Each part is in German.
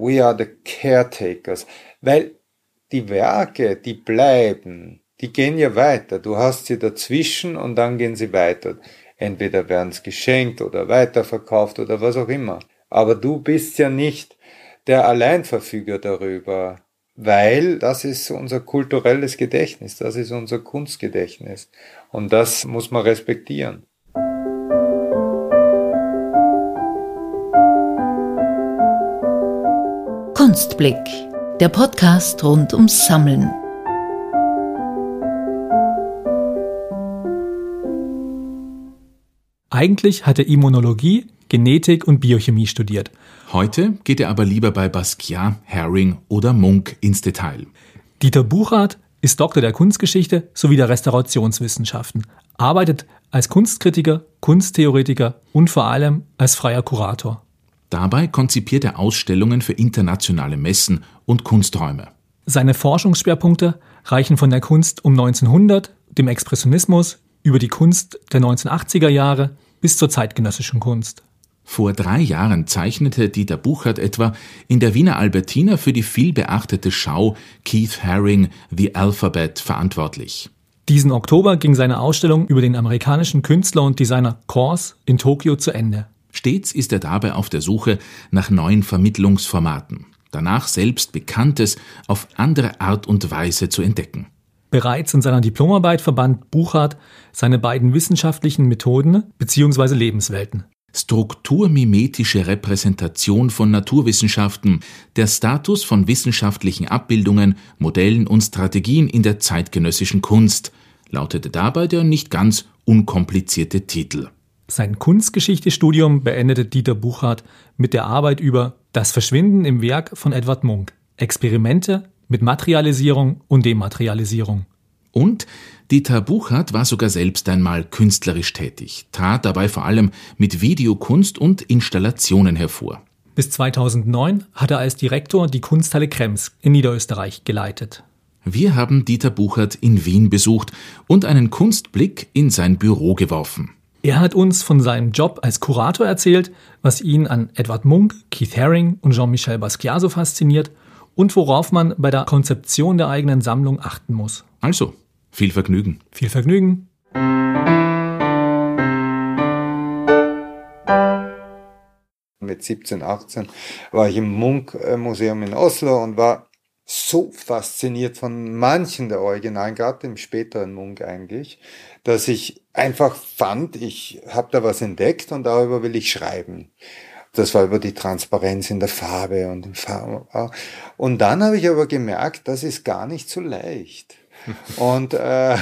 we are the caretakers, weil die Werke, die bleiben, die gehen ja weiter. Du hast sie dazwischen und dann gehen sie weiter. Entweder werden es geschenkt oder weiterverkauft oder was auch immer. Aber du bist ja nicht der Alleinverfüger darüber, weil das ist unser kulturelles Gedächtnis, das ist unser Kunstgedächtnis. Und das muss man respektieren. Kunstblick, der Podcast rund ums Sammeln. Eigentlich hat er Immunologie, Genetik und Biochemie studiert. Heute geht er aber lieber bei Basquiat, Herring oder Munk ins Detail. Dieter Buchrath ist Doktor der Kunstgeschichte sowie der Restaurationswissenschaften, arbeitet als Kunstkritiker, Kunsttheoretiker und vor allem als freier Kurator. Dabei konzipiert er Ausstellungen für internationale Messen und Kunsträume. Seine Forschungsschwerpunkte reichen von der Kunst um 1900, dem Expressionismus, über die Kunst der 1980er Jahre bis zur zeitgenössischen Kunst. Vor drei Jahren zeichnete Dieter Buchert etwa in der Wiener Albertina für die vielbeachtete Schau Keith Haring The Alphabet verantwortlich. Diesen Oktober ging seine Ausstellung über den amerikanischen Künstler und Designer Kors in Tokio zu Ende. Stets ist er dabei auf der Suche nach neuen Vermittlungsformaten, danach selbst Bekanntes auf andere Art und Weise zu entdecken. Bereits in seiner Diplomarbeit verband Buchart seine beiden wissenschaftlichen Methoden bzw. Lebenswelten. Strukturmimetische Repräsentation von Naturwissenschaften, der Status von wissenschaftlichen Abbildungen, Modellen und Strategien in der zeitgenössischen Kunst, lautete dabei der nicht ganz unkomplizierte Titel. Sein Kunstgeschichtestudium beendete Dieter Buchart mit der Arbeit über Das Verschwinden im Werk von Edward Munk. Experimente mit Materialisierung und Dematerialisierung. Und Dieter Buchert war sogar selbst einmal künstlerisch tätig, trat dabei vor allem mit Videokunst und Installationen hervor. Bis 2009 hat er als Direktor die Kunsthalle Krems in Niederösterreich geleitet. Wir haben Dieter Buchert in Wien besucht und einen Kunstblick in sein Büro geworfen. Er hat uns von seinem Job als Kurator erzählt, was ihn an Edward Munk, Keith Haring und Jean-Michel Basquiat so fasziniert und worauf man bei der Konzeption der eigenen Sammlung achten muss. Also, viel Vergnügen. Viel Vergnügen. Mit 17, 18 war ich im Munk-Museum in Oslo und war so fasziniert von manchen der Originalen, gerade dem späteren Munk eigentlich, dass ich einfach fand, ich habe da was entdeckt und darüber will ich schreiben. Das war über die Transparenz in der Farbe und im Farbe. Und dann habe ich aber gemerkt, das ist gar nicht so leicht. Und äh,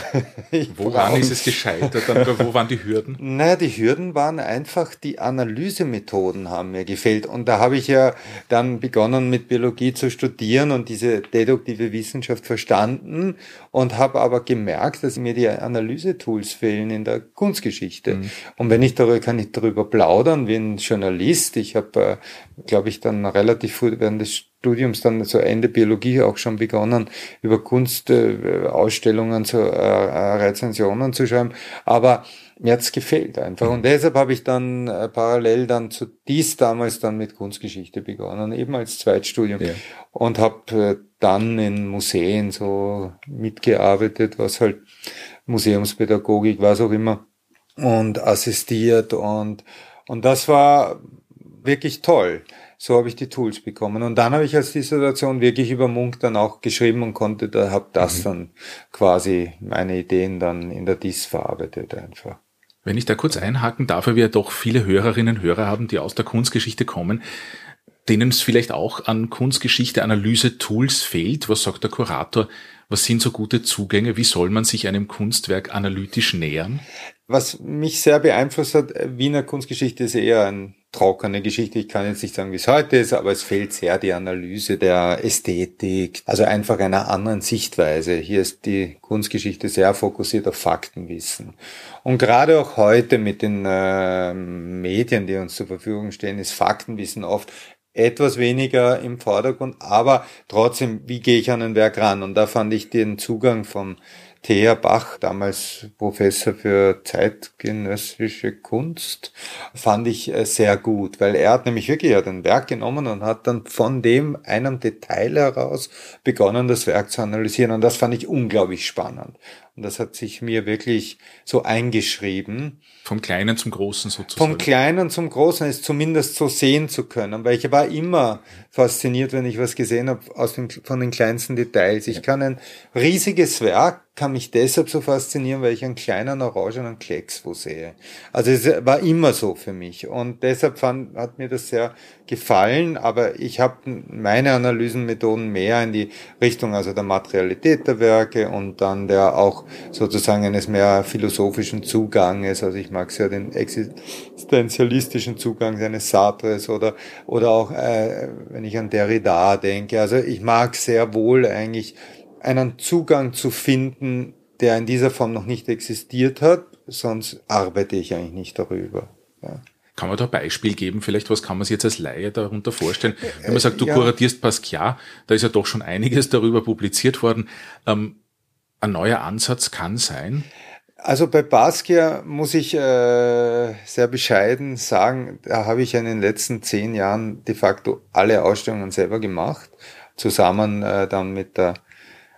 woran ist es gescheitert? Oder wo waren die Hürden? Naja, die Hürden waren einfach, die Analysemethoden haben mir gefehlt. Und da habe ich ja dann begonnen mit Biologie zu studieren und diese deduktive Wissenschaft verstanden und habe aber gemerkt, dass mir die Analysetools fehlen in der Kunstgeschichte. Mhm. Und wenn ich darüber kann ich darüber plaudern wie ein Journalist. Ich habe, äh, glaube ich, dann relativ früh während des Studiums dann zu Ende Biologie auch schon begonnen, über Kunstausstellungen äh, zu äh, Rezensionen zu schreiben. Aber mir hat's gefehlt einfach. Und deshalb habe ich dann äh, parallel dann zu dies damals dann mit Kunstgeschichte begonnen, eben als Zweitstudium. Ja. Und habe äh, dann in Museen so mitgearbeitet, was halt Museumspädagogik, was auch immer, und assistiert und, und das war wirklich toll so habe ich die Tools bekommen. Und dann habe ich als Dissertation wirklich über Munk dann auch geschrieben und konnte da, habe das mhm. dann quasi meine Ideen dann in der DIS verarbeitet einfach. Wenn ich da kurz einhaken darf, weil wir doch viele Hörerinnen und Hörer haben, die aus der Kunstgeschichte kommen, denen es vielleicht auch an Kunstgeschichte Analyse Tools fehlt. Was sagt der Kurator? Was sind so gute Zugänge? Wie soll man sich einem Kunstwerk analytisch nähern? Was mich sehr beeinflusst hat, Wiener Kunstgeschichte ist eher ein trockene Geschichte. Ich kann jetzt nicht sagen, wie es heute ist, aber es fehlt sehr die Analyse der Ästhetik, also einfach einer anderen Sichtweise. Hier ist die Kunstgeschichte sehr fokussiert auf Faktenwissen. Und gerade auch heute mit den äh, Medien, die uns zur Verfügung stehen, ist Faktenwissen oft etwas weniger im Vordergrund, aber trotzdem, wie gehe ich an ein Werk ran? Und da fand ich den Zugang vom Thea Bach, damals Professor für zeitgenössische Kunst, fand ich äh, sehr gut, weil er hat nämlich wirklich hat ein Werk genommen und hat dann von dem einem Detail heraus begonnen, das Werk zu analysieren. Und das fand ich unglaublich spannend. Und das hat sich mir wirklich so eingeschrieben. Vom Kleinen zum Großen sozusagen. Vom Kleinen zum Großen ist zumindest so sehen zu können, weil ich war immer fasziniert, wenn ich was gesehen habe aus den, von den kleinsten Details. Ich kann ein riesiges Werk kann mich deshalb so faszinieren, weil ich einen kleinen orangenen Klecks wo sehe. Also es war immer so für mich und deshalb fand, hat mir das sehr gefallen, aber ich habe meine Analysenmethoden mehr in die Richtung also der Materialität der Werke und dann der auch sozusagen eines mehr philosophischen Zuganges, also ich mag sehr den existenzialistischen Zugang eines Sartres oder oder auch äh, wenn ich an Derrida denke, also ich mag sehr wohl eigentlich einen Zugang zu finden, der in dieser Form noch nicht existiert hat, sonst arbeite ich eigentlich nicht darüber. Ja. Kann man da ein Beispiel geben? Vielleicht, was kann man sich jetzt als Laie darunter vorstellen? Wenn man sagt, du ja. kuratierst Pascal, da ist ja doch schon einiges darüber publiziert worden. Ähm, ein neuer Ansatz kann sein? Also bei Basquiat muss ich äh, sehr bescheiden sagen, da habe ich in den letzten zehn Jahren de facto alle Ausstellungen selber gemacht, zusammen äh, dann mit der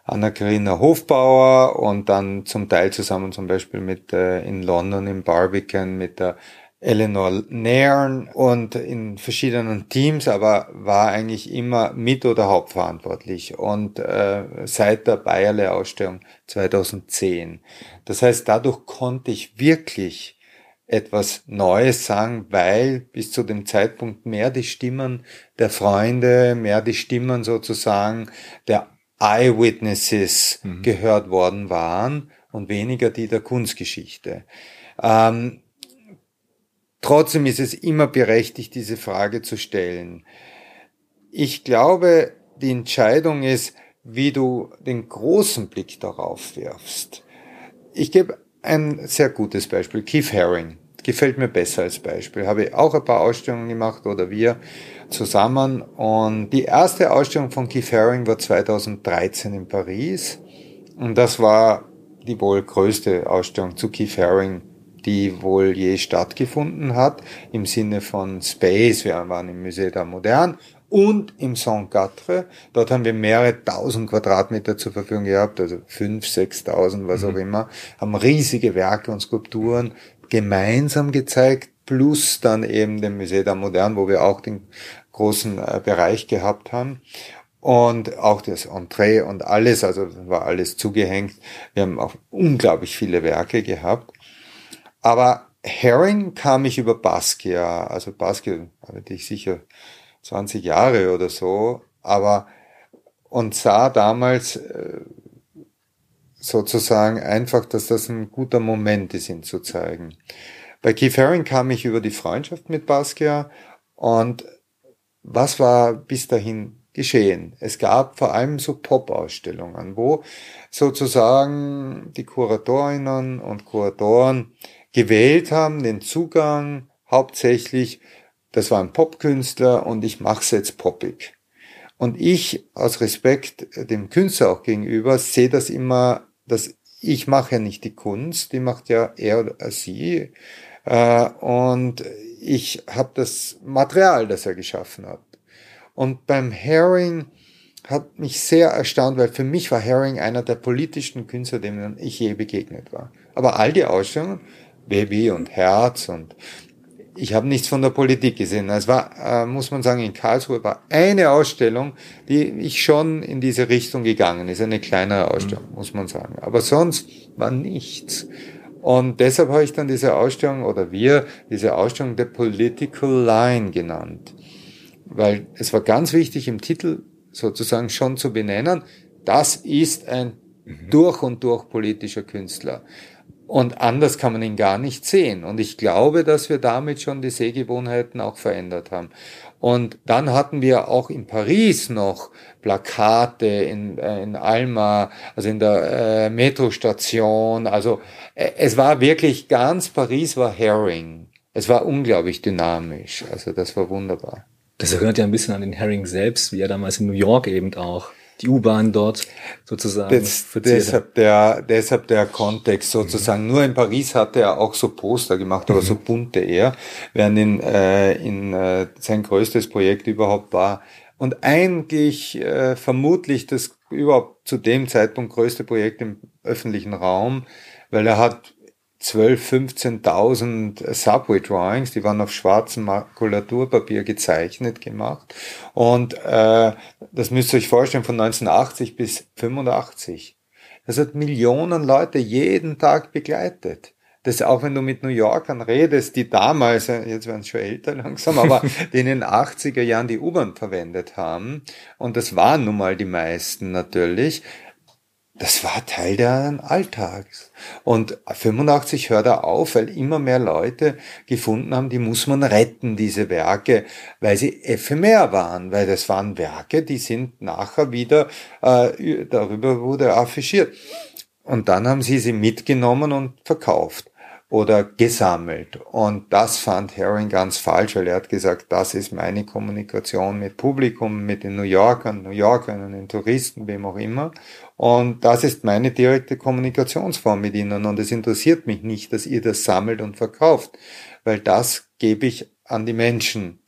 Anna-Karina Hofbauer und dann zum Teil zusammen zum Beispiel mit äh, in London im Barbican mit der Eleanor Nairn und in verschiedenen Teams, aber war eigentlich immer mit oder hauptverantwortlich und äh, seit der Bayerle-Ausstellung 2010. Das heißt, dadurch konnte ich wirklich etwas Neues sagen, weil bis zu dem Zeitpunkt mehr die Stimmen der Freunde, mehr die Stimmen sozusagen der Eyewitnesses mhm. gehört worden waren und weniger die der Kunstgeschichte. Ähm, trotzdem ist es immer berechtigt, diese Frage zu stellen. Ich glaube, die Entscheidung ist, wie du den großen Blick darauf wirfst. Ich gebe ein sehr gutes Beispiel. Keith Haring gefällt mir besser als Beispiel. Habe ich auch ein paar Ausstellungen gemacht oder wir zusammen. Und die erste Ausstellung von Keith Haring war 2013 in Paris. Und das war die wohl größte Ausstellung zu Keith Haring, die wohl je stattgefunden hat, im Sinne von Space. Wir waren im Musée der Moderne und im Saint-Quatre. Dort haben wir mehrere tausend Quadratmeter zur Verfügung gehabt, also fünf, sechstausend, was mhm. auch immer, haben riesige Werke und Skulpturen gemeinsam gezeigt, plus dann eben dem Musée der Moderne, wo wir auch den großen äh, Bereich gehabt haben. Und auch das Entree und alles, also war alles zugehängt. Wir haben auch unglaublich viele Werke gehabt. Aber Herring kam ich über Basquiat, also Basquiat hatte ich sicher 20 Jahre oder so, aber und sah damals äh, sozusagen einfach, dass das ein guter Moment ist, ihn zu zeigen. Bei Keith Haring kam ich über die Freundschaft mit Basquiat und was war bis dahin geschehen? Es gab vor allem so Pop-Ausstellungen, wo sozusagen die Kuratorinnen und Kuratoren gewählt haben, den Zugang hauptsächlich, das war ein Popkünstler und ich mache es jetzt poppig. Und ich aus Respekt dem Künstler auch gegenüber sehe das immer dass ich mache ja nicht die Kunst, die macht ja er oder sie. Äh, und ich habe das Material, das er geschaffen hat. Und beim Herring hat mich sehr erstaunt, weil für mich war Herring einer der politischsten Künstler, denen ich je begegnet war. Aber all die Ausstellungen, Baby und Herz und ich habe nichts von der Politik gesehen. Es war, äh, muss man sagen, in Karlsruhe war eine Ausstellung, die ich schon in diese Richtung gegangen ist. Eine kleinere Ausstellung, mhm. muss man sagen. Aber sonst war nichts. Und deshalb habe ich dann diese Ausstellung oder wir diese Ausstellung The Political Line genannt. Weil es war ganz wichtig im Titel sozusagen schon zu benennen, das ist ein mhm. durch und durch politischer Künstler. Und anders kann man ihn gar nicht sehen. Und ich glaube, dass wir damit schon die Sehgewohnheiten auch verändert haben. Und dann hatten wir auch in Paris noch Plakate in, äh, in Alma, also in der äh, Metrostation. Also äh, es war wirklich ganz Paris war Herring. Es war unglaublich dynamisch. Also das war wunderbar. Das erinnert ja ein bisschen an den Herring selbst, wie er damals in New York eben auch die U-Bahn dort sozusagen. Das, deshalb, der, deshalb der Kontext sozusagen. Mhm. Nur in Paris hatte er auch so Poster gemacht, aber mhm. so bunte eher, während in, äh, in äh, sein größtes Projekt überhaupt war. Und eigentlich äh, vermutlich das überhaupt zu dem Zeitpunkt größte Projekt im öffentlichen Raum, weil er hat 12, 15.000 Subway Drawings, die waren auf schwarzem Makulaturpapier gezeichnet gemacht. Und äh, das müsst ihr euch vorstellen, von 1980 bis 85. Das hat Millionen Leute jeden Tag begleitet. Das auch wenn du mit New Yorkern redest, die damals, jetzt werden sie schon älter langsam, aber die in den 80er Jahren die U-Bahn verwendet haben, und das waren nun mal die meisten natürlich, das war Teil deren Alltags. Und 85 hört er auf, weil immer mehr Leute gefunden haben, die muss man retten, diese Werke, weil sie ephemer waren, weil das waren Werke, die sind nachher wieder, äh, darüber wurde affichiert. Und dann haben sie sie mitgenommen und verkauft oder gesammelt. Und das fand Herring ganz falsch, weil er hat gesagt, das ist meine Kommunikation mit Publikum, mit den New Yorkern, New Yorkern und den Touristen, wem auch immer. Und das ist meine direkte Kommunikationsform mit ihnen. Und es interessiert mich nicht, dass ihr das sammelt und verkauft, weil das gebe ich an die Menschen.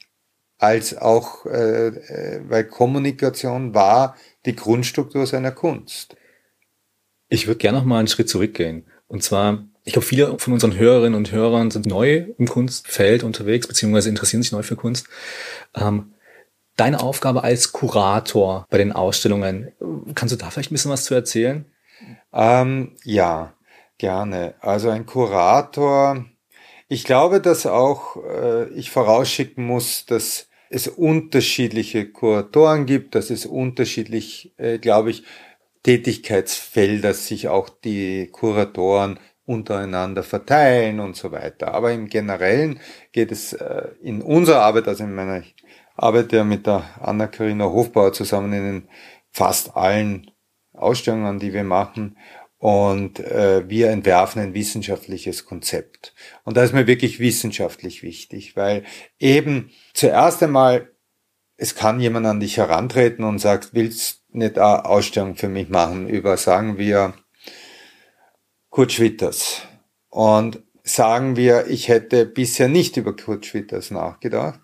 Als auch, äh, äh weil Kommunikation war die Grundstruktur seiner Kunst. Ich würde gerne noch mal einen Schritt zurückgehen. Und zwar ich glaube, viele von unseren Hörerinnen und Hörern sind neu im Kunstfeld unterwegs, beziehungsweise interessieren sich neu für Kunst. Ähm, deine Aufgabe als Kurator bei den Ausstellungen, kannst du da vielleicht ein bisschen was zu erzählen? Ähm, ja, gerne. Also ein Kurator, ich glaube, dass auch äh, ich vorausschicken muss, dass es unterschiedliche Kuratoren gibt, dass es unterschiedlich, äh, glaube ich, Tätigkeitsfelder sich auch die Kuratoren untereinander verteilen und so weiter. Aber im Generellen geht es äh, in unserer Arbeit, also in meiner, arbeite ja mit der Anna-Karina Hofbauer zusammen in fast allen Ausstellungen, die wir machen. Und äh, wir entwerfen ein wissenschaftliches Konzept. Und da ist mir wirklich wissenschaftlich wichtig, weil eben zuerst einmal, es kann jemand an dich herantreten und sagt, willst nicht eine Ausstellung für mich machen über, sagen wir, Kurt Schwitters. Und sagen wir, ich hätte bisher nicht über Kurt Schwitters nachgedacht,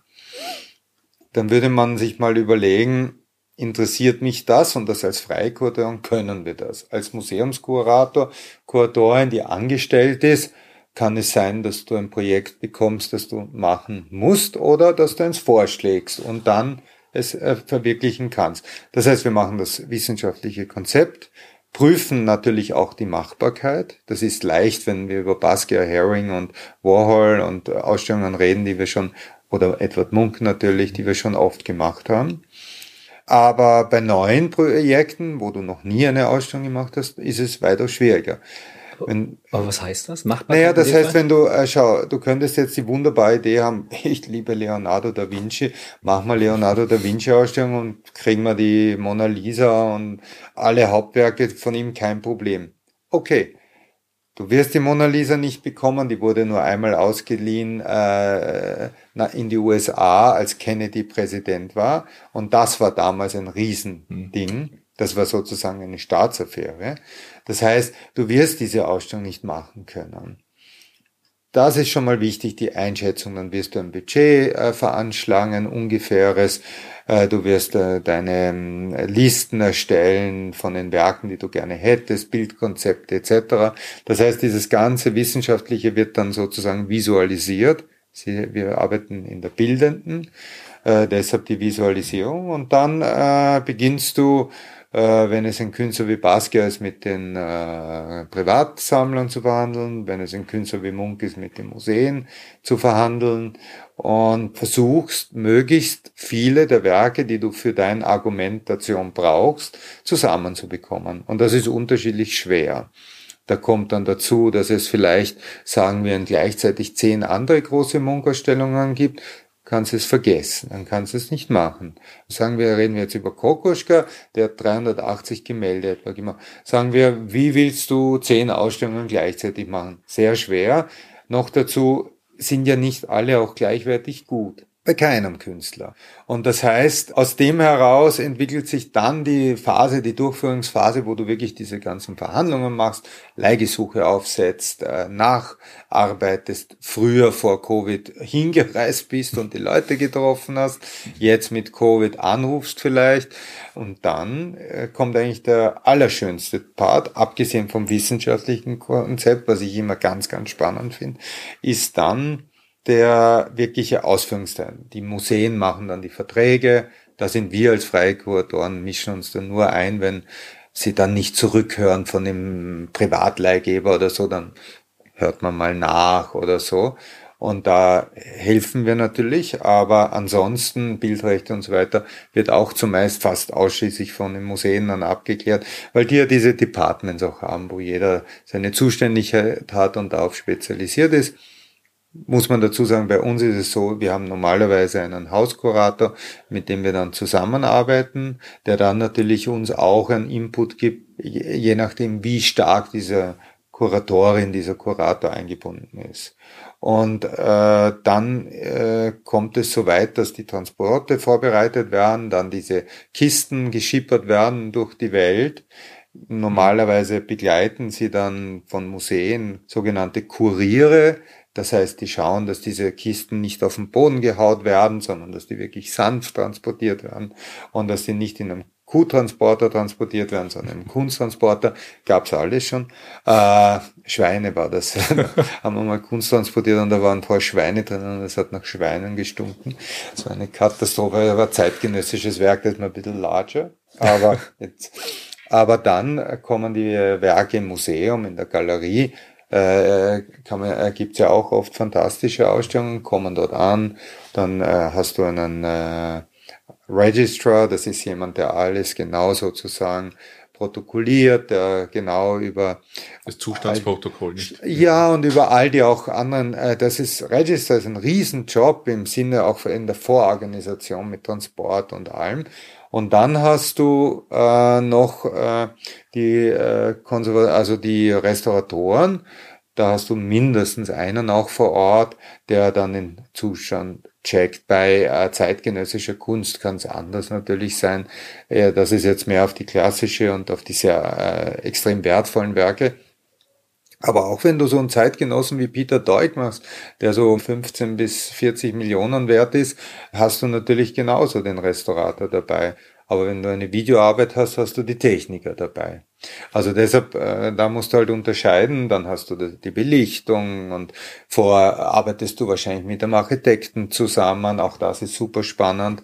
dann würde man sich mal überlegen, interessiert mich das und das als Freikurator können wir das? Als Museumskurator, Kuratorin, die angestellt ist, kann es sein, dass du ein Projekt bekommst, das du machen musst oder dass du eins vorschlägst und dann es äh, verwirklichen kannst. Das heißt, wir machen das wissenschaftliche Konzept, prüfen natürlich auch die Machbarkeit. Das ist leicht, wenn wir über Basquiat, Herring und Warhol und Ausstellungen reden, die wir schon, oder Edward Munk natürlich, die wir schon oft gemacht haben. Aber bei neuen Projekten, wo du noch nie eine Ausstellung gemacht hast, ist es weiter schwieriger. Wenn, Aber was heißt das? Macht man Naja, das heißt, wenn du, äh, schau, du könntest jetzt die wunderbare Idee haben, ich liebe Leonardo da Vinci, mach mal Leonardo da Vinci Ausstellung und kriegen wir die Mona Lisa und alle Hauptwerke von ihm, kein Problem. Okay. Du wirst die Mona Lisa nicht bekommen, die wurde nur einmal ausgeliehen äh, in die USA, als Kennedy Präsident war. Und das war damals ein Riesending. Das war sozusagen eine Staatsaffäre. Das heißt, du wirst diese Ausstellung nicht machen können. Das ist schon mal wichtig, die Einschätzung. Dann wirst du ein Budget äh, veranschlagen, ungefähres. Äh, du wirst äh, deine äh, Listen erstellen von den Werken, die du gerne hättest, Bildkonzepte etc. Das heißt, dieses ganze Wissenschaftliche wird dann sozusagen visualisiert. Sie, wir arbeiten in der Bildenden, äh, deshalb die Visualisierung. Und dann beginnst du wenn es ein Künstler wie Basquiat ist, mit den äh, Privatsammlern zu verhandeln, wenn es ein Künstler wie Munk ist, mit den Museen zu verhandeln und versuchst möglichst viele der Werke, die du für deine Argumentation brauchst, zusammenzubekommen. Und das ist unterschiedlich schwer. Da kommt dann dazu, dass es vielleicht, sagen wir, gleichzeitig zehn andere große Munkausstellungen gibt, kannst du es vergessen, dann kannst du es nicht machen. Sagen wir, reden wir jetzt über Kokoschka, der hat 380 Gemälde etwa gemacht. Sagen wir, wie willst du zehn Ausstellungen gleichzeitig machen? Sehr schwer. Noch dazu sind ja nicht alle auch gleichwertig gut. Bei keinem Künstler. Und das heißt, aus dem heraus entwickelt sich dann die Phase, die Durchführungsphase, wo du wirklich diese ganzen Verhandlungen machst, Leihgesuche aufsetzt, äh, nacharbeitest, früher vor Covid hingereist bist und die Leute getroffen hast, jetzt mit Covid anrufst vielleicht. Und dann äh, kommt eigentlich der allerschönste Part, abgesehen vom wissenschaftlichen Konzept, was ich immer ganz, ganz spannend finde, ist dann der wirkliche Ausführungsteil. Die Museen machen dann die Verträge. Da sind wir als freie Kuratoren, mischen uns dann nur ein, wenn sie dann nicht zurückhören von dem Privatleihgeber oder so, dann hört man mal nach oder so. Und da helfen wir natürlich, aber ansonsten Bildrechte und so weiter wird auch zumeist fast ausschließlich von den Museen dann abgeklärt, weil die ja diese Departments auch haben, wo jeder seine Zuständigkeit hat und darauf spezialisiert ist muss man dazu sagen, bei uns ist es so, wir haben normalerweise einen Hauskurator, mit dem wir dann zusammenarbeiten, der dann natürlich uns auch einen Input gibt, je nachdem, wie stark diese Kuratorin, dieser Kurator eingebunden ist. Und äh, dann äh, kommt es so weit, dass die Transporte vorbereitet werden, dann diese Kisten geschippert werden durch die Welt. Normalerweise begleiten sie dann von Museen sogenannte Kuriere, das heißt, die schauen, dass diese Kisten nicht auf den Boden gehaut werden, sondern dass die wirklich sanft transportiert werden und dass sie nicht in einem Kuhtransporter transportiert werden, sondern im Kunsttransporter gab's alles schon. Äh, Schweine war das. haben wir mal Kunst transportiert und da waren ein paar Schweine drinnen und es hat nach Schweinen gestunken. Das war eine Katastrophe, das war zeitgenössisches Werk, das ist mal ein bisschen larger. Aber jetzt, aber dann kommen die Werke im Museum, in der Galerie äh, kann man, äh, gibt's ja auch oft fantastische Ausstellungen, kommen dort an, dann äh, hast du einen äh, Registrar, das ist jemand, der alles genau sozusagen protokolliert, der genau über das Zustandsprotokoll nicht. Ja, und über all die auch anderen, äh, das ist Register ist ein Riesenjob im Sinne auch in der Vororganisation mit Transport und allem. Und dann hast du äh, noch äh, die äh, Konserva also die Restauratoren. Da hast du mindestens einen auch vor Ort, der dann den Zustand checkt. Bei äh, zeitgenössischer Kunst kann es anders natürlich sein. Äh, das ist jetzt mehr auf die klassische und auf die sehr äh, extrem wertvollen Werke. Aber auch wenn du so einen Zeitgenossen wie Peter Deuk machst, der so 15 bis 40 Millionen wert ist, hast du natürlich genauso den Restaurator dabei. Aber wenn du eine Videoarbeit hast, hast du die Techniker dabei. Also deshalb, äh, da musst du halt unterscheiden. Dann hast du die Belichtung und vorher arbeitest du wahrscheinlich mit einem Architekten zusammen. Auch das ist super spannend.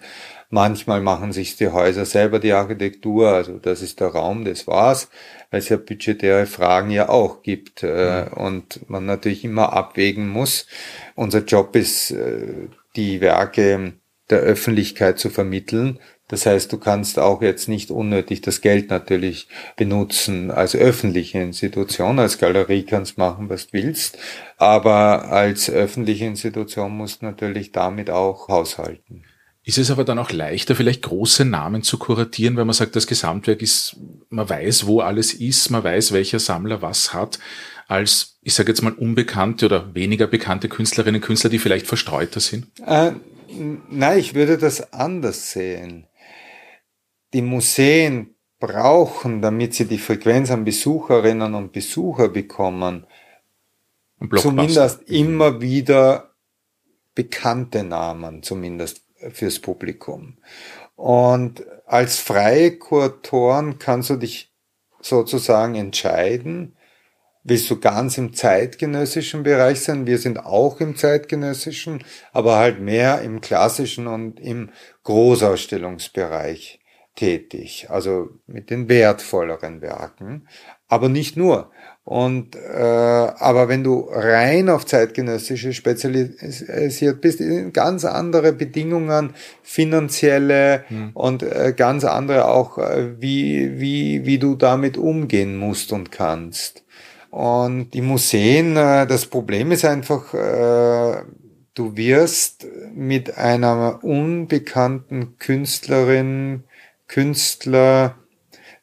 Manchmal machen sich die Häuser selber die Architektur, also das ist der Raum, das war's, weil es ja budgetäre Fragen ja auch gibt äh, mhm. und man natürlich immer abwägen muss. Unser Job ist, äh, die Werke der Öffentlichkeit zu vermitteln. Das heißt, du kannst auch jetzt nicht unnötig das Geld natürlich benutzen als öffentliche Institution. Als Galerie kannst machen, was du willst. Aber als öffentliche Institution musst du natürlich damit auch haushalten. Ist es aber dann auch leichter, vielleicht große Namen zu kuratieren, wenn man sagt, das Gesamtwerk ist, man weiß, wo alles ist, man weiß, welcher Sammler was hat, als, ich sage jetzt mal, unbekannte oder weniger bekannte Künstlerinnen und Künstler, die vielleicht verstreuter sind? Äh, nein, ich würde das anders sehen. Die Museen brauchen, damit sie die Frequenz an Besucherinnen und Besucher bekommen, zumindest immer wieder bekannte Namen, zumindest fürs Publikum. Und als freie Kuratoren kannst du dich sozusagen entscheiden, willst du ganz im zeitgenössischen Bereich sein? Wir sind auch im zeitgenössischen, aber halt mehr im klassischen und im Großausstellungsbereich tätig, also mit den wertvolleren Werken, aber nicht nur. Und äh, aber wenn du rein auf zeitgenössische spezialisiert bist, ganz andere Bedingungen, finanzielle mhm. und äh, ganz andere auch, äh, wie wie wie du damit umgehen musst und kannst. Und die Museen, äh, das Problem ist einfach, äh, du wirst mit einer unbekannten Künstlerin, Künstler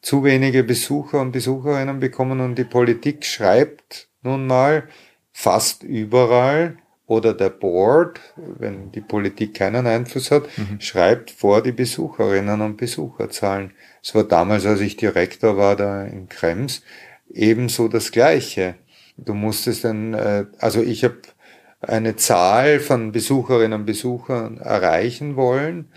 zu wenige Besucher und Besucherinnen bekommen und die Politik schreibt nun mal fast überall oder der Board, wenn die Politik keinen Einfluss hat, mhm. schreibt vor die Besucherinnen und Besucherzahlen. Es war damals, als ich Direktor war da in Krems, ebenso das Gleiche. Du musstest dann, äh, also ich habe eine Zahl von Besucherinnen und Besuchern erreichen wollen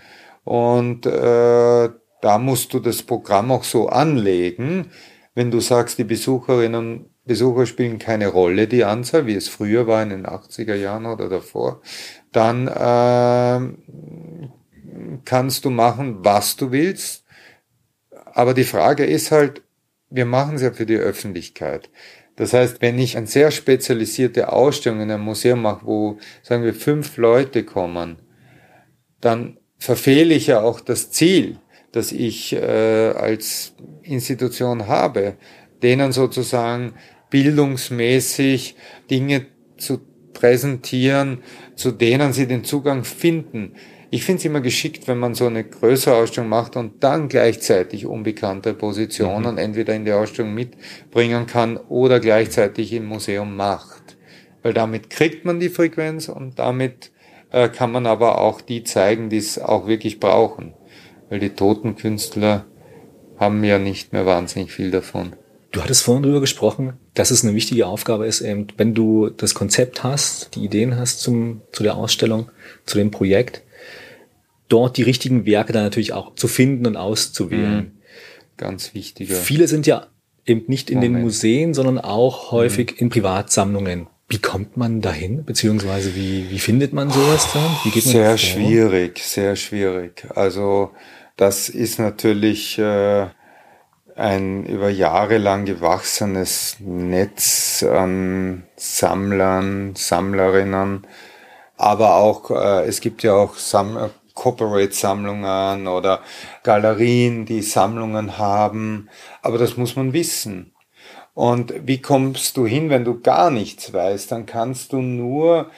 und äh, da musst du das Programm auch so anlegen, wenn du sagst, die Besucherinnen und Besucher spielen keine Rolle, die Anzahl, wie es früher war in den 80er Jahren oder davor, dann äh, kannst du machen, was du willst. Aber die Frage ist halt, wir machen es ja für die Öffentlichkeit. Das heißt, wenn ich eine sehr spezialisierte Ausstellung in einem Museum mache, wo, sagen wir, fünf Leute kommen, dann verfehle ich ja auch das Ziel, das ich äh, als Institution habe, denen sozusagen bildungsmäßig Dinge zu präsentieren, zu denen sie den Zugang finden. Ich finde es immer geschickt, wenn man so eine größere Ausstellung macht und dann gleichzeitig unbekannte Positionen mhm. entweder in die Ausstellung mitbringen kann oder gleichzeitig im Museum macht. Weil damit kriegt man die Frequenz und damit äh, kann man aber auch die zeigen, die es auch wirklich brauchen. Weil die toten Künstler haben ja nicht mehr wahnsinnig viel davon. Du hattest vorhin darüber gesprochen, dass es eine wichtige Aufgabe ist, eben, wenn du das Konzept hast, die Ideen hast zum, zu der Ausstellung, zu dem Projekt, dort die richtigen Werke dann natürlich auch zu finden und auszuwählen. Mhm. Ganz wichtiger. Viele sind ja eben nicht in Moment. den Museen, sondern auch häufig mhm. in Privatsammlungen. Wie kommt man dahin? Beziehungsweise wie, wie findet man sowas dann? Wie geht man sehr schwierig, sehr schwierig. Also das ist natürlich äh, ein über Jahre lang gewachsenes Netz an Sammlern, Sammlerinnen, aber auch äh, es gibt ja auch Sam Corporate-Sammlungen oder Galerien, die Sammlungen haben. Aber das muss man wissen. Und wie kommst du hin, wenn du gar nichts weißt? Dann kannst du nur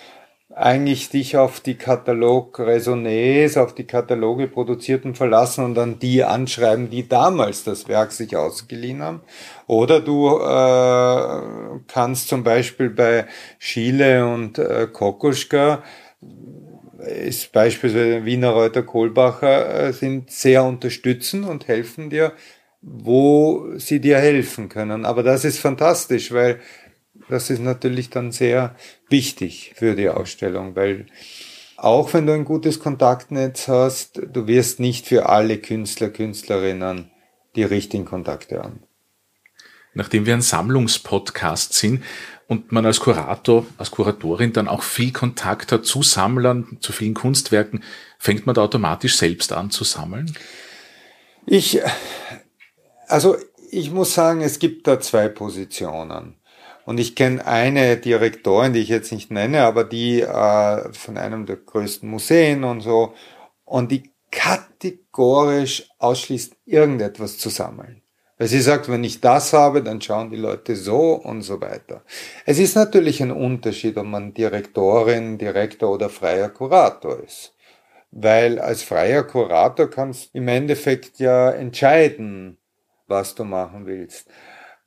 eigentlich dich auf die Katalog-Resonés, auf die Kataloge produzierten verlassen und dann die anschreiben, die damals das Werk sich ausgeliehen haben. Oder du äh, kannst zum Beispiel bei Schiele und äh, Kokoschka ist beispielsweise Wiener Reuter Kohlbacher, äh, sind sehr unterstützen und helfen dir, wo sie dir helfen können. Aber das ist fantastisch, weil das ist natürlich dann sehr wichtig für die Ausstellung, weil auch wenn du ein gutes Kontaktnetz hast, du wirst nicht für alle Künstler, Künstlerinnen die richtigen Kontakte haben. Nachdem wir ein Sammlungspodcast sind, und man als Kurator, als Kuratorin dann auch viel Kontakt hat zu Sammlern, zu vielen Kunstwerken, fängt man da automatisch selbst an zu sammeln? Ich, also ich muss sagen, es gibt da zwei Positionen. Und ich kenne eine Direktorin, die ich jetzt nicht nenne, aber die äh, von einem der größten Museen und so, und die kategorisch ausschließt, irgendetwas zu sammeln. Weil sie sagt, wenn ich das habe, dann schauen die Leute so und so weiter. Es ist natürlich ein Unterschied, ob man Direktorin, Direktor oder freier Kurator ist. Weil als freier Kurator kannst du im Endeffekt ja entscheiden, was du machen willst.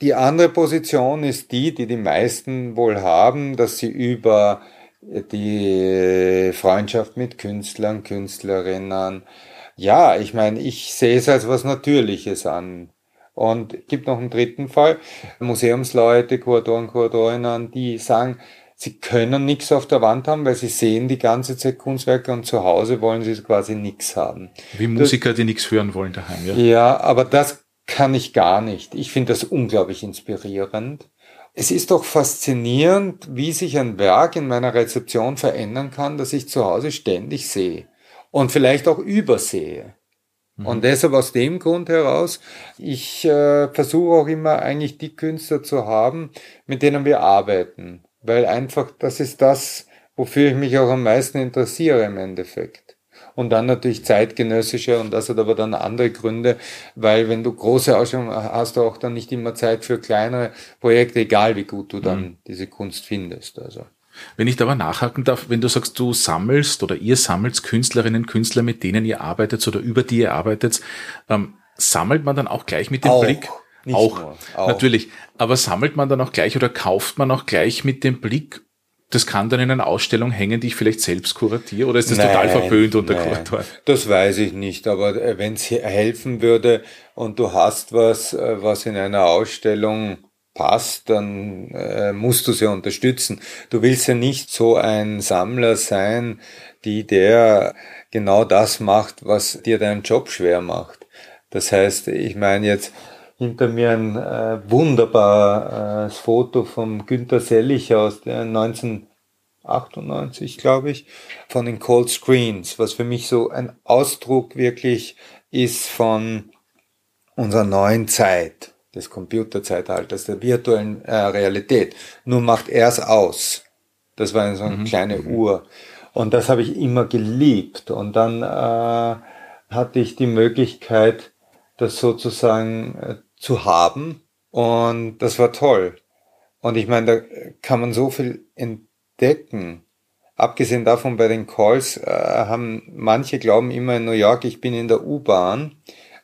Die andere Position ist die, die die meisten wohl haben, dass sie über die Freundschaft mit Künstlern, Künstlerinnen, ja, ich meine, ich sehe es als was Natürliches an. Und gibt noch einen dritten Fall, Museumsleute, Kuratoren, Kuratorinnen, die sagen, sie können nichts auf der Wand haben, weil sie sehen die ganze Zeit Kunstwerke und zu Hause wollen sie quasi nichts haben. Wie Musiker, das, die nichts hören wollen daheim, ja? Ja, aber das kann ich gar nicht. Ich finde das unglaublich inspirierend. Es ist doch faszinierend, wie sich ein Werk in meiner Rezeption verändern kann, das ich zu Hause ständig sehe und vielleicht auch übersehe. Und mhm. deshalb aus dem Grund heraus, ich äh, versuche auch immer eigentlich die Künstler zu haben, mit denen wir arbeiten. Weil einfach, das ist das, wofür ich mich auch am meisten interessiere im Endeffekt. Und dann natürlich zeitgenössische, und das hat aber dann andere Gründe, weil wenn du große Ausstellungen hast, du auch dann nicht immer Zeit für kleinere Projekte, egal wie gut du dann mhm. diese Kunst findest. Also. Wenn ich da aber nachhaken darf, wenn du sagst, du sammelst oder ihr sammelt Künstlerinnen, Künstler, mit denen ihr arbeitet oder über die ihr arbeitet, ähm, sammelt man dann auch gleich mit dem auch, Blick? Auch, auch, natürlich. Aber sammelt man dann auch gleich oder kauft man auch gleich mit dem Blick das kann dann in einer Ausstellung hängen, die ich vielleicht selbst kuratiere? Oder ist das nein, total verpönt unter nein, Kuratoren? Das weiß ich nicht, aber äh, wenn es helfen würde und du hast was, äh, was in einer Ausstellung passt, dann äh, musst du sie unterstützen. Du willst ja nicht so ein Sammler sein, die der genau das macht, was dir deinen Job schwer macht. Das heißt, ich meine jetzt, hinter mir ein äh, wunderbares Foto vom Günter Sellich aus der 1998, glaube ich, von den Cold Screens, was für mich so ein Ausdruck wirklich ist von unserer neuen Zeit, des Computerzeitalters, der virtuellen äh, Realität. Nur macht er es aus. Das war so eine mhm. kleine mhm. Uhr. Und das habe ich immer geliebt. Und dann äh, hatte ich die Möglichkeit, das sozusagen äh, zu haben. Und das war toll. Und ich meine, da kann man so viel entdecken. Abgesehen davon bei den Calls äh, haben manche glauben immer in New York, ich bin in der U-Bahn,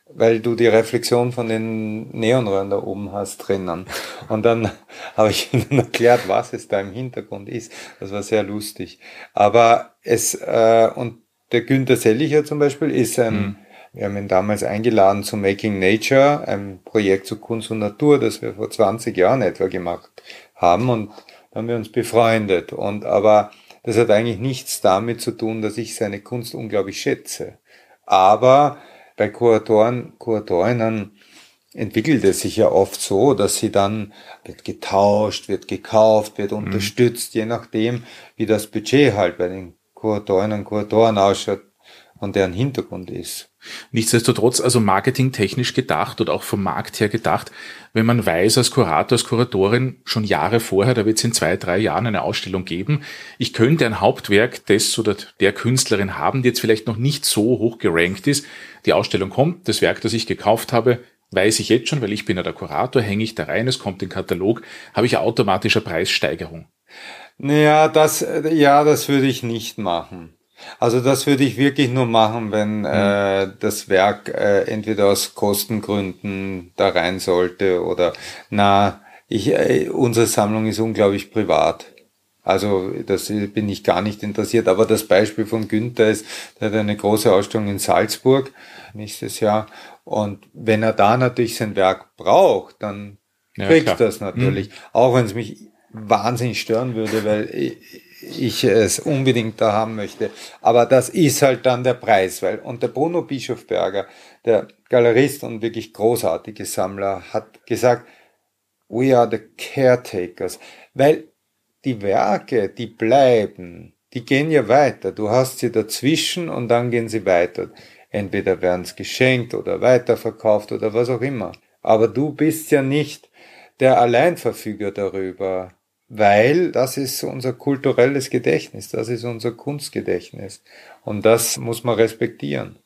weil du die Reflexion von den Neonröhren da oben hast drinnen. Und dann habe ich ihnen erklärt, was es da im Hintergrund ist. Das war sehr lustig. Aber es, äh, und der Günther Sellicher zum Beispiel ist ein, mhm wir haben ihn damals eingeladen zu Making Nature, ein Projekt zu Kunst und Natur, das wir vor 20 Jahren etwa gemacht haben und da haben wir uns befreundet. Und aber das hat eigentlich nichts damit zu tun, dass ich seine Kunst unglaublich schätze. Aber bei Kuratoren, Kuratorinnen entwickelt es sich ja oft so, dass sie dann wird getauscht, wird gekauft, wird mhm. unterstützt, je nachdem, wie das Budget halt bei den Kuratorinnen und Kuratoren ausschaut und deren Hintergrund ist. Nichtsdestotrotz, also marketingtechnisch gedacht oder auch vom Markt her gedacht, wenn man weiß als Kurator, als Kuratorin schon Jahre vorher, da wird es in zwei, drei Jahren eine Ausstellung geben, ich könnte ein Hauptwerk des oder der Künstlerin haben, die jetzt vielleicht noch nicht so hoch gerankt ist. Die Ausstellung kommt, das Werk, das ich gekauft habe, weiß ich jetzt schon, weil ich bin ja der Kurator, hänge ich da rein, es kommt in den Katalog, habe ich automatische Preissteigerung. Naja, das, ja, das würde ich nicht machen. Also das würde ich wirklich nur machen, wenn mhm. äh, das Werk äh, entweder aus Kostengründen da rein sollte oder na, ich, äh, unsere Sammlung ist unglaublich privat. Also das bin ich gar nicht interessiert. Aber das Beispiel von Günther ist, der hat eine große Ausstellung in Salzburg nächstes Jahr. Und wenn er da natürlich sein Werk braucht, dann ja, kriegt das natürlich. Mhm. Auch wenn es mich wahnsinnig stören würde, weil ich, es unbedingt da haben möchte. Aber das ist halt dann der Preis, weil, und der Bruno Bischofberger, der Galerist und wirklich großartige Sammler, hat gesagt, we are the caretakers, weil die Werke, die bleiben, die gehen ja weiter. Du hast sie dazwischen und dann gehen sie weiter. Entweder werden es geschenkt oder weiterverkauft oder was auch immer. Aber du bist ja nicht der Alleinverfüger darüber weil das ist unser kulturelles Gedächtnis, das ist unser Kunstgedächtnis und das muss man respektieren.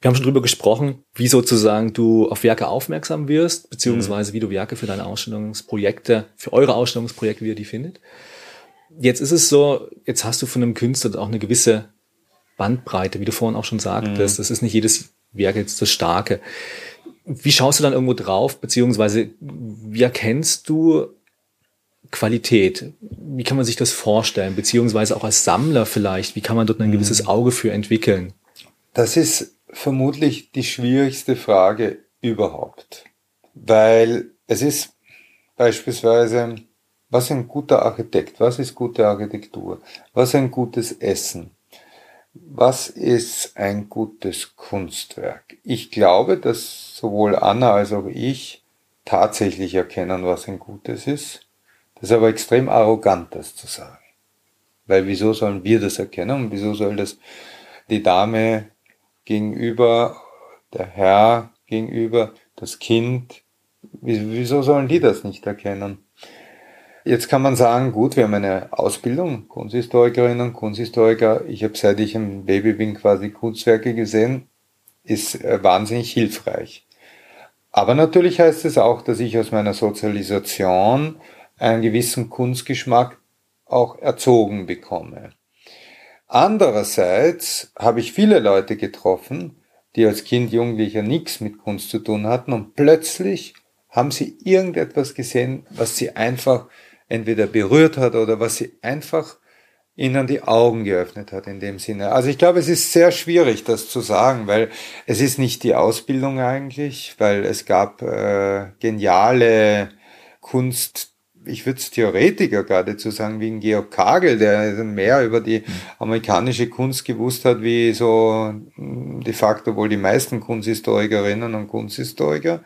Wir haben schon drüber gesprochen, wie sozusagen du auf Werke aufmerksam wirst, beziehungsweise wie du Werke für deine Ausstellungsprojekte, für eure Ausstellungsprojekte, wie ihr die findet. Jetzt ist es so, jetzt hast du von einem Künstler auch eine gewisse Bandbreite, wie du vorhin auch schon sagtest. Mhm. Das ist nicht jedes Werk jetzt das Starke. Wie schaust du dann irgendwo drauf, beziehungsweise wie erkennst du Qualität. Wie kann man sich das vorstellen? Beziehungsweise auch als Sammler vielleicht, wie kann man dort ein gewisses mhm. Auge für entwickeln? Das ist vermutlich die schwierigste Frage überhaupt. Weil es ist beispielsweise, was ein guter Architekt? Was ist gute Architektur? Was ein gutes Essen? Was ist ein gutes Kunstwerk? Ich glaube, dass sowohl Anna als auch ich tatsächlich erkennen, was ein gutes ist. Das ist aber extrem arrogant, das zu sagen. Weil wieso sollen wir das erkennen und wieso soll das die Dame gegenüber, der Herr gegenüber, das Kind, wieso sollen die das nicht erkennen? Jetzt kann man sagen, gut, wir haben eine Ausbildung, Kunsthistorikerinnen Kunsthistoriker. Ich habe seit ich ein Baby bin quasi Kunstwerke gesehen, ist äh, wahnsinnig hilfreich. Aber natürlich heißt es auch, dass ich aus meiner Sozialisation einen gewissen Kunstgeschmack auch erzogen bekomme. Andererseits habe ich viele Leute getroffen, die als Kind, Jugendlicher nichts mit Kunst zu tun hatten und plötzlich haben sie irgendetwas gesehen, was sie einfach entweder berührt hat oder was sie einfach ihnen die Augen geöffnet hat in dem Sinne. Also ich glaube, es ist sehr schwierig, das zu sagen, weil es ist nicht die Ausbildung eigentlich, weil es gab äh, geniale Kunst ich würde es Theoretiker geradezu sagen, wie ein Georg Kagel, der mehr über die amerikanische Kunst gewusst hat, wie so hm, de facto wohl die meisten Kunsthistorikerinnen und Kunsthistoriker,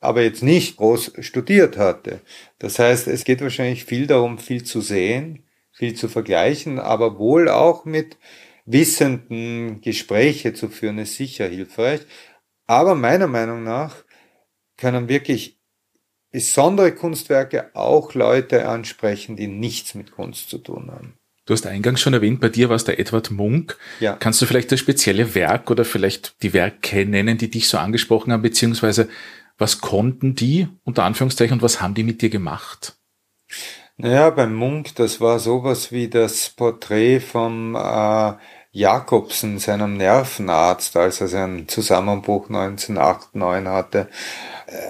aber jetzt nicht groß studiert hatte. Das heißt, es geht wahrscheinlich viel darum, viel zu sehen, viel zu vergleichen, aber wohl auch mit Wissenden Gespräche zu führen, ist sicher hilfreich. Aber meiner Meinung nach können wirklich besondere Kunstwerke auch Leute ansprechen, die nichts mit Kunst zu tun haben. Du hast eingangs schon erwähnt, bei dir war es der Edward Munk. Ja. Kannst du vielleicht das spezielle Werk oder vielleicht die Werke nennen, die dich so angesprochen haben, beziehungsweise was konnten die, unter Anführungszeichen, und was haben die mit dir gemacht? Naja, beim Munk, das war sowas wie das Porträt vom äh, Jakobsen, seinem Nervenarzt, als er seinen Zusammenbruch 1989 hatte.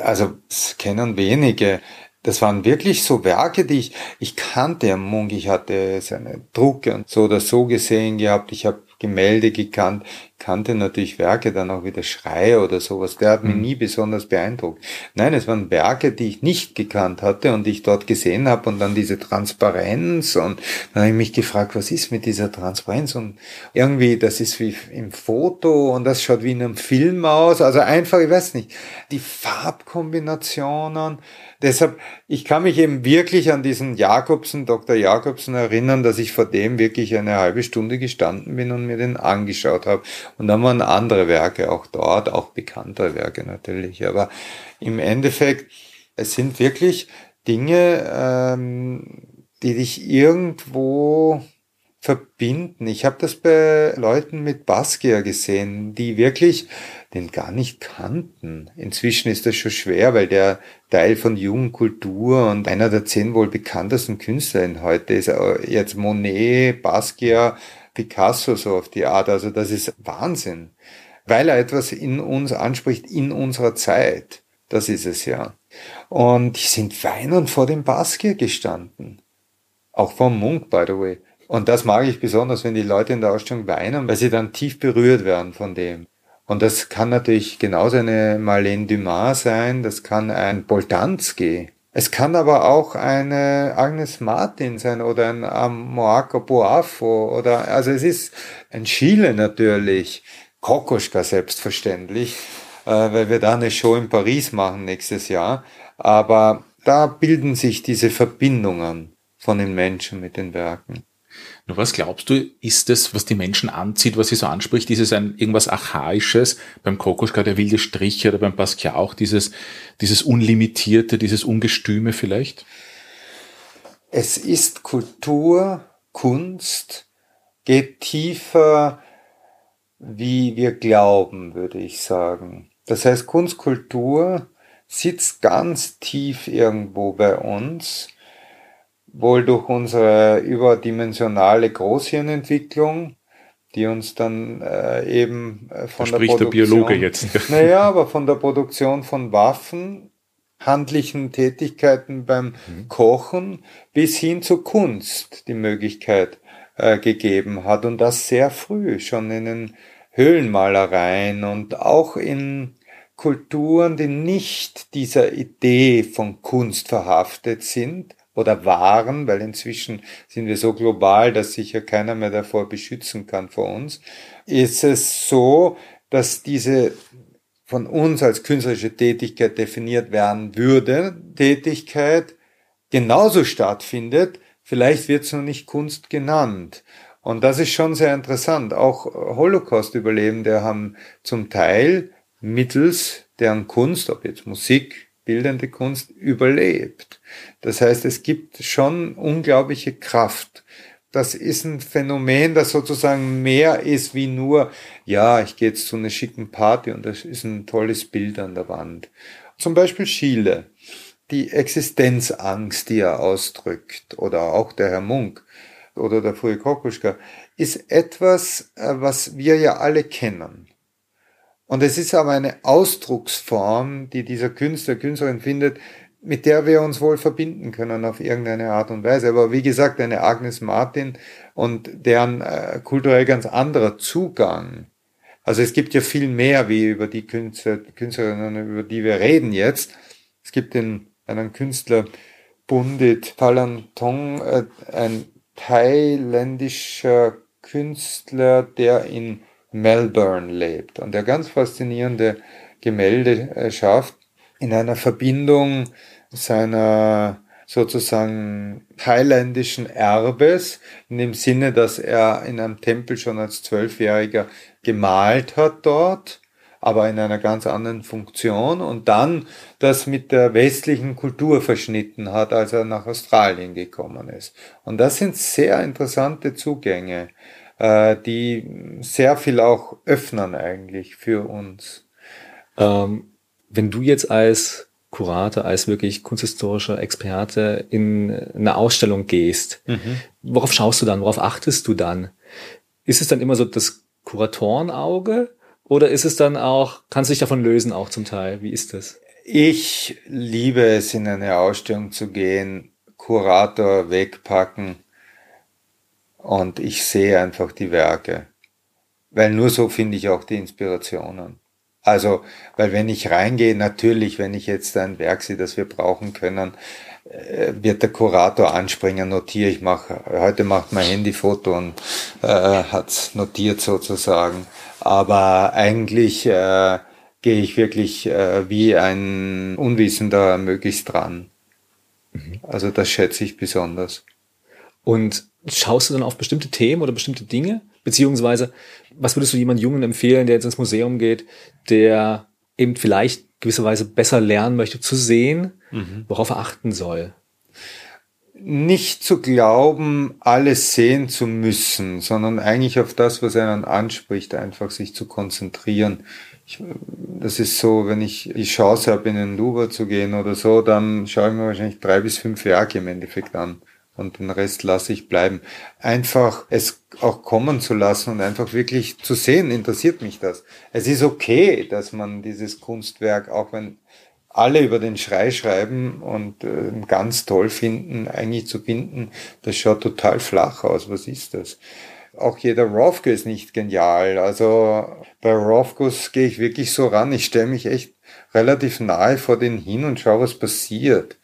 Also, das kennen wenige. Das waren wirklich so Werke, die ich, ich kannte am Munk, ich hatte seine Drucke und so oder so gesehen gehabt, ich habe Gemälde gekannt, kannte natürlich Werke, dann auch wieder Schreier oder sowas. Der hat mich mhm. nie besonders beeindruckt. Nein, es waren Werke, die ich nicht gekannt hatte und ich dort gesehen habe und dann diese Transparenz und dann habe ich mich gefragt, was ist mit dieser Transparenz und irgendwie, das ist wie im Foto und das schaut wie in einem Film aus. Also einfach, ich weiß nicht, die Farbkombinationen, Deshalb, ich kann mich eben wirklich an diesen Jakobsen, Dr. Jakobsen erinnern, dass ich vor dem wirklich eine halbe Stunde gestanden bin und mir den angeschaut habe. Und dann waren andere Werke auch dort, auch bekanntere Werke natürlich. Aber im Endeffekt, es sind wirklich Dinge, ähm, die dich irgendwo verbinden. Ich habe das bei Leuten mit Basquiat gesehen, die wirklich den gar nicht kannten. Inzwischen ist das schon schwer, weil der Teil von Jugendkultur und einer der zehn wohl bekanntesten Künstler in heute ist jetzt Monet, Basquiat, Picasso so auf die Art. Also das ist Wahnsinn, weil er etwas in uns anspricht, in unserer Zeit. Das ist es ja. Und die sind weinend vor dem Basquiat gestanden. Auch vom Munk, by the way. Und das mag ich besonders, wenn die Leute in der Ausstellung weinen, weil sie dann tief berührt werden von dem. Und das kann natürlich genauso eine Marlene Dumas sein, das kann ein Boltanski. Es kann aber auch eine Agnes Martin sein oder ein Amoako Boafo oder, also es ist ein Chile natürlich, Kokoschka selbstverständlich, äh, weil wir da eine Show in Paris machen nächstes Jahr. Aber da bilden sich diese Verbindungen von den Menschen mit den Werken. Nur was glaubst du, ist es, was die Menschen anzieht, was sie so anspricht? Ist es ein irgendwas Archaisches? Beim Kokoschka der wilde Strich oder beim Basquiat auch dieses, dieses Unlimitierte, dieses Ungestüme vielleicht? Es ist Kultur, Kunst, geht tiefer, wie wir glauben, würde ich sagen. Das heißt, Kunstkultur sitzt ganz tief irgendwo bei uns wohl durch unsere überdimensionale Großhirnentwicklung, die uns dann äh, eben äh, von da der Produktion, der Biologe jetzt. naja, aber von der Produktion von Waffen, handlichen Tätigkeiten beim mhm. Kochen bis hin zur Kunst die Möglichkeit äh, gegeben hat und das sehr früh, schon in den Höhlenmalereien und auch in Kulturen, die nicht dieser Idee von Kunst verhaftet sind, oder waren, weil inzwischen sind wir so global, dass sich ja keiner mehr davor beschützen kann vor uns, ist es so, dass diese von uns als künstlerische Tätigkeit definiert werden würde, Tätigkeit genauso stattfindet, vielleicht wird es noch nicht Kunst genannt. Und das ist schon sehr interessant. Auch Holocaust-Überlebende haben zum Teil mittels deren Kunst, ob jetzt Musik, bildende Kunst überlebt. Das heißt, es gibt schon unglaubliche Kraft. Das ist ein Phänomen, das sozusagen mehr ist wie nur, ja, ich gehe jetzt zu einer schicken Party und das ist ein tolles Bild an der Wand. Zum Beispiel Schiele. Die Existenzangst, die er ausdrückt, oder auch der Herr Munk oder der frühe Kokuschka, ist etwas, äh, was wir ja alle kennen. Und es ist aber eine Ausdrucksform, die dieser Künstler, Künstlerin findet, mit der wir uns wohl verbinden können auf irgendeine Art und Weise. Aber wie gesagt, eine Agnes Martin und deren äh, kulturell ganz anderer Zugang. Also es gibt ja viel mehr wie über die Künstler, Künstlerinnen, über die wir reden jetzt. Es gibt den, einen Künstler, Bundit Palantong, äh, ein thailändischer Künstler, der in Melbourne lebt und der ganz faszinierende Gemälde äh, schafft in einer Verbindung seiner sozusagen thailändischen Erbes, in dem Sinne, dass er in einem Tempel schon als Zwölfjähriger gemalt hat dort, aber in einer ganz anderen Funktion und dann das mit der westlichen Kultur verschnitten hat, als er nach Australien gekommen ist. Und das sind sehr interessante Zugänge, äh, die sehr viel auch öffnen eigentlich für uns. Ähm, wenn du jetzt als Kurator, als wirklich kunsthistorischer Experte in eine Ausstellung gehst, mhm. worauf schaust du dann? Worauf achtest du dann? Ist es dann immer so das Kuratorenauge oder ist es dann auch, kannst du dich davon lösen auch zum Teil? Wie ist das? Ich liebe es, in eine Ausstellung zu gehen, Kurator wegpacken und ich sehe einfach die Werke. Weil nur so finde ich auch die Inspirationen. Also, weil wenn ich reingehe, natürlich, wenn ich jetzt ein Werk sehe, das wir brauchen können, äh, wird der Kurator anspringen, notiere ich mache, heute macht mein Handy Foto und äh, hat's notiert sozusagen. Aber eigentlich äh, gehe ich wirklich äh, wie ein Unwissender möglichst dran. Mhm. Also das schätze ich besonders. Und schaust du dann auf bestimmte Themen oder bestimmte Dinge? Beziehungsweise, was würdest du jemand Jungen empfehlen, der jetzt ins Museum geht, der eben vielleicht gewisserweise besser lernen möchte zu sehen, mhm. worauf er achten soll? Nicht zu glauben, alles sehen zu müssen, sondern eigentlich auf das, was einen anspricht, einfach sich zu konzentrieren. Ich, das ist so, wenn ich die Chance habe, in den Louvre zu gehen oder so, dann schaue ich mir wahrscheinlich drei bis fünf Werke im Endeffekt an und den Rest lasse ich bleiben. Einfach es auch kommen zu lassen und einfach wirklich zu sehen, interessiert mich das. Es ist okay, dass man dieses Kunstwerk, auch wenn alle über den Schrei schreiben und äh, ganz toll finden, eigentlich zu finden, das schaut total flach aus. Was ist das? Auch jeder Rothko ist nicht genial. Also bei Rothkos gehe ich wirklich so ran. Ich stelle mich echt relativ nahe vor den hin und schaue, was passiert.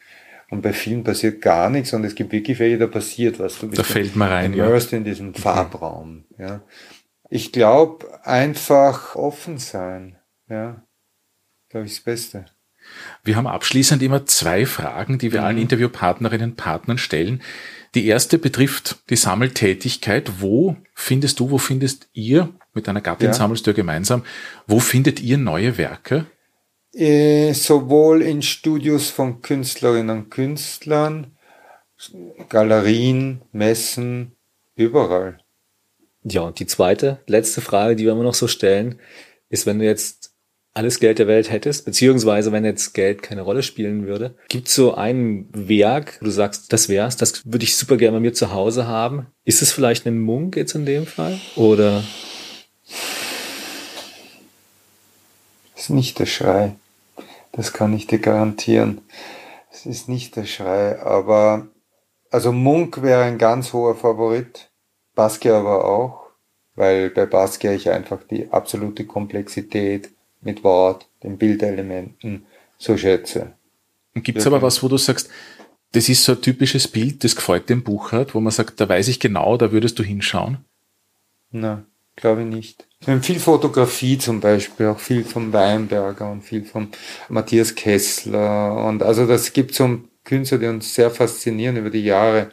Und bei vielen passiert gar nichts und es gibt wirklich welche, da passiert was. Du bist da fällt man rein, ja. in diesem mhm. Farbraum. Ja. Ich glaube, einfach offen sein. Ja, glaube ich, das Beste. Wir haben abschließend immer zwei Fragen, die wir mhm. allen Interviewpartnerinnen und Partnern stellen. Die erste betrifft die Sammeltätigkeit. Wo findest du, wo findest ihr, mit deiner Gattin ja. sammelst du ja gemeinsam, wo findet ihr neue Werke? Äh, sowohl in Studios von Künstlerinnen und Künstlern, Galerien, Messen, überall. Ja, und die zweite, letzte Frage, die wir immer noch so stellen, ist, wenn du jetzt alles Geld der Welt hättest, beziehungsweise wenn jetzt Geld keine Rolle spielen würde, gibt es so ein Werk, wo du sagst, das wär's, das würde ich super gerne bei mir zu Hause haben. Ist es vielleicht ein Munk jetzt in dem Fall? Oder? Das ist nicht der Schrei. Das kann ich dir garantieren. Es ist nicht der Schrei, aber also Munk wäre ein ganz hoher Favorit, Basquiat aber auch, weil bei Basquiat ich einfach die absolute Komplexität mit Wort, den Bildelementen so schätze. Gibt es aber was, wo du sagst, das ist so ein typisches Bild, das gefällt dem Buch hat, wo man sagt, da weiß ich genau, da würdest du hinschauen? Na, glaube ich nicht. Wir haben viel Fotografie zum Beispiel, auch viel vom Weinberger und viel vom Matthias Kessler. Und also das gibt so Künstler, die uns sehr faszinieren über die Jahre.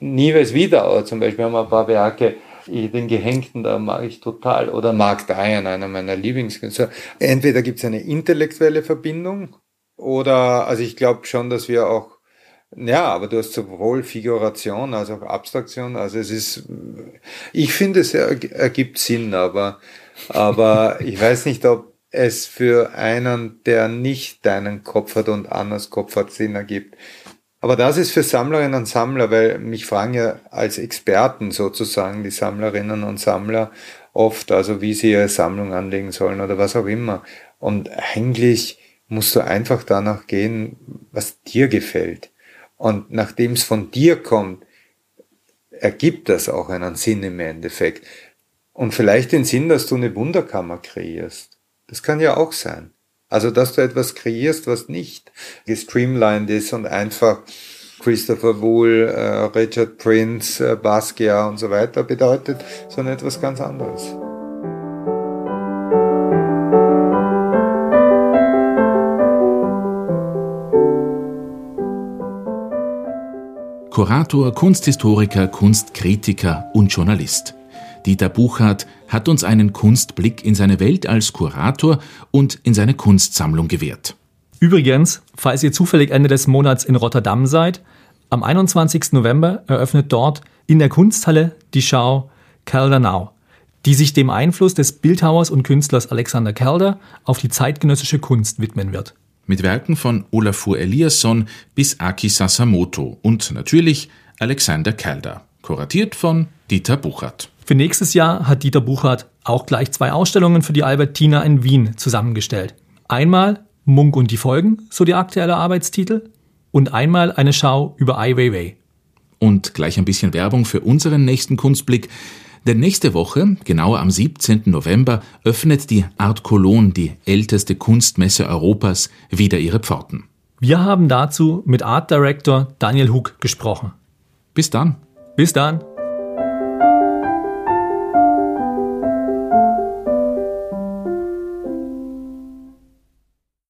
Nieves Wiedauer zum Beispiel haben wir ein paar Werke, den Gehängten da mag ich total. Oder Mark Diane, einer meiner Lieblingskünstler. Entweder gibt es eine intellektuelle Verbindung oder, also ich glaube schon, dass wir auch ja, aber du hast sowohl Figuration als auch Abstraktion. Also es ist, ich finde, es ergibt Sinn, aber, aber ich weiß nicht, ob es für einen, der nicht deinen Kopf hat und Annas Kopf hat, Sinn ergibt. Aber das ist für Sammlerinnen und Sammler, weil mich fragen ja als Experten sozusagen die Sammlerinnen und Sammler oft, also wie sie ihre Sammlung anlegen sollen oder was auch immer. Und eigentlich musst du einfach danach gehen, was dir gefällt. Und nachdem es von dir kommt, ergibt das auch einen Sinn im Endeffekt. Und vielleicht den Sinn, dass du eine Wunderkammer kreierst. Das kann ja auch sein. Also, dass du etwas kreierst, was nicht gestreamlined ist und einfach Christopher Wool, äh, Richard Prince, äh, Basquiat und so weiter bedeutet, sondern etwas ganz anderes. Kurator, Kunsthistoriker, Kunstkritiker und Journalist. Dieter Buchhardt hat uns einen Kunstblick in seine Welt als Kurator und in seine Kunstsammlung gewährt. Übrigens, falls ihr zufällig Ende des Monats in Rotterdam seid, am 21. November eröffnet dort in der Kunsthalle die Schau Now, die sich dem Einfluss des Bildhauers und Künstlers Alexander Calder auf die zeitgenössische Kunst widmen wird. Mit Werken von Olafur Eliasson bis Aki Sasamoto und natürlich Alexander Calder, kuratiert von Dieter Buchert. Für nächstes Jahr hat Dieter Buchert auch gleich zwei Ausstellungen für die Albertina in Wien zusammengestellt. Einmal Munk und die Folgen, so die aktuelle Arbeitstitel, und einmal eine Schau über Ai Weiwei. Und gleich ein bisschen Werbung für unseren nächsten Kunstblick. Denn nächste Woche, genauer am 17. November, öffnet die Art Cologne, die älteste Kunstmesse Europas, wieder ihre Pforten. Wir haben dazu mit Art Director Daniel Huck gesprochen. Bis dann. Bis dann.